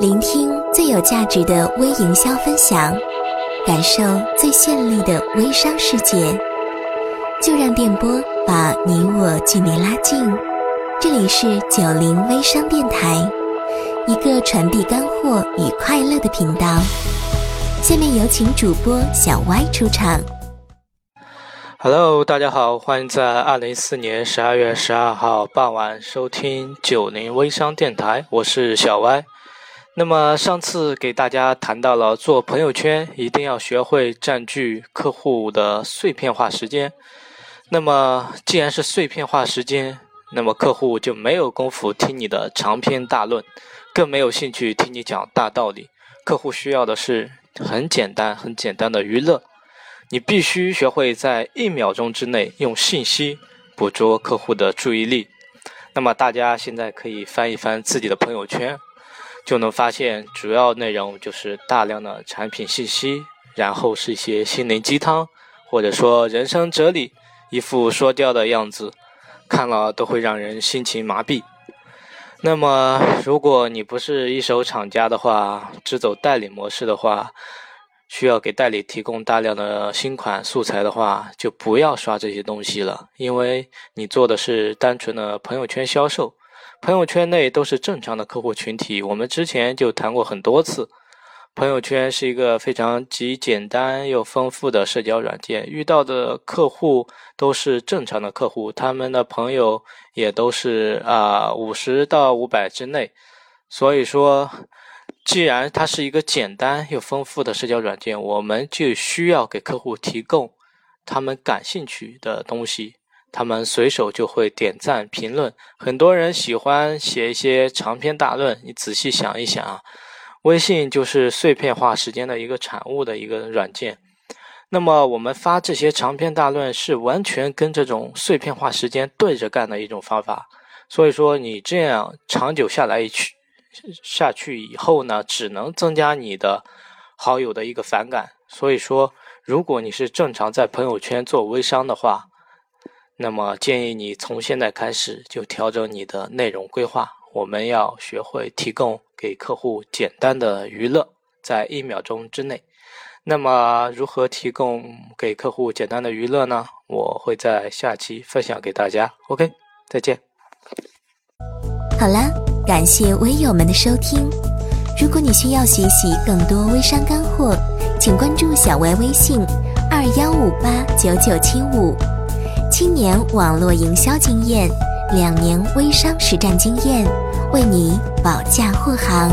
聆听最有价值的微营销分享，感受最绚丽的微商世界，就让电波把你我距离拉近。这里是九零微商电台，一个传递干货与快乐的频道。下面有请主播小歪出场。Hello，大家好，欢迎在二零一四年十二月十二号傍晚收听九零微商电台，我是小歪。那么上次给大家谈到了做朋友圈一定要学会占据客户的碎片化时间。那么既然是碎片化时间，那么客户就没有功夫听你的长篇大论，更没有兴趣听你讲大道理。客户需要的是很简单、很简单的娱乐。你必须学会在一秒钟之内用信息捕捉客户的注意力。那么大家现在可以翻一翻自己的朋友圈，就能发现主要内容就是大量的产品信息，然后是一些心灵鸡汤，或者说人生哲理，一副说教的样子，看了都会让人心情麻痹。那么如果你不是一手厂家的话，只走代理模式的话，需要给代理提供大量的新款素材的话，就不要刷这些东西了，因为你做的是单纯的朋友圈销售，朋友圈内都是正常的客户群体。我们之前就谈过很多次，朋友圈是一个非常极简单又丰富的社交软件，遇到的客户都是正常的客户，他们的朋友也都是啊五十到五百之内，所以说。既然它是一个简单又丰富的社交软件，我们就需要给客户提供他们感兴趣的东西，他们随手就会点赞评论。很多人喜欢写一些长篇大论，你仔细想一想啊，微信就是碎片化时间的一个产物的一个软件。那么我们发这些长篇大论是完全跟这种碎片化时间对着干的一种方法。所以说你这样长久下来一去。下去以后呢，只能增加你的好友的一个反感。所以说，如果你是正常在朋友圈做微商的话，那么建议你从现在开始就调整你的内容规划。我们要学会提供给客户简单的娱乐，在一秒钟之内。那么，如何提供给客户简单的娱乐呢？我会在下期分享给大家。OK，再见。好了。感谢微友们的收听。如果你需要学习更多微商干货，请关注小歪微信二幺五八九九七五。七年网络营销经验，两年微商实战经验，为你保驾护航。